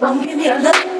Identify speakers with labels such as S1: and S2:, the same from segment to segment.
S1: Don't give me a
S2: love.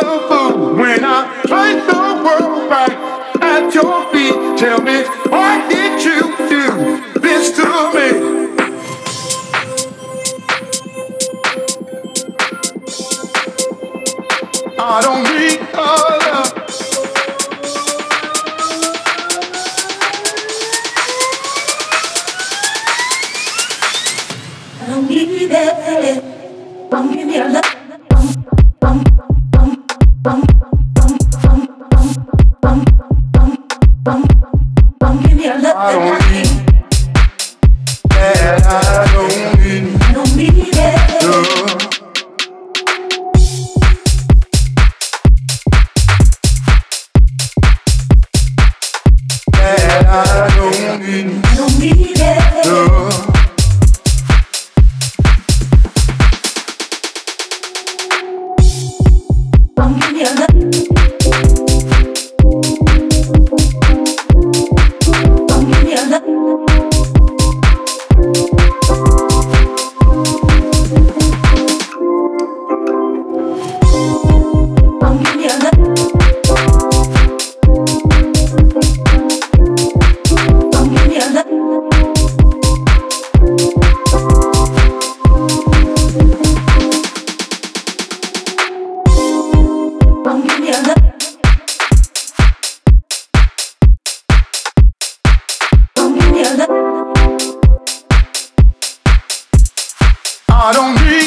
S2: the fool when I place the world back at your feet. Tell me, why did you do this to me? I don't need a love.
S1: I don't need it. Don't give me a
S2: love. I don't need I don't need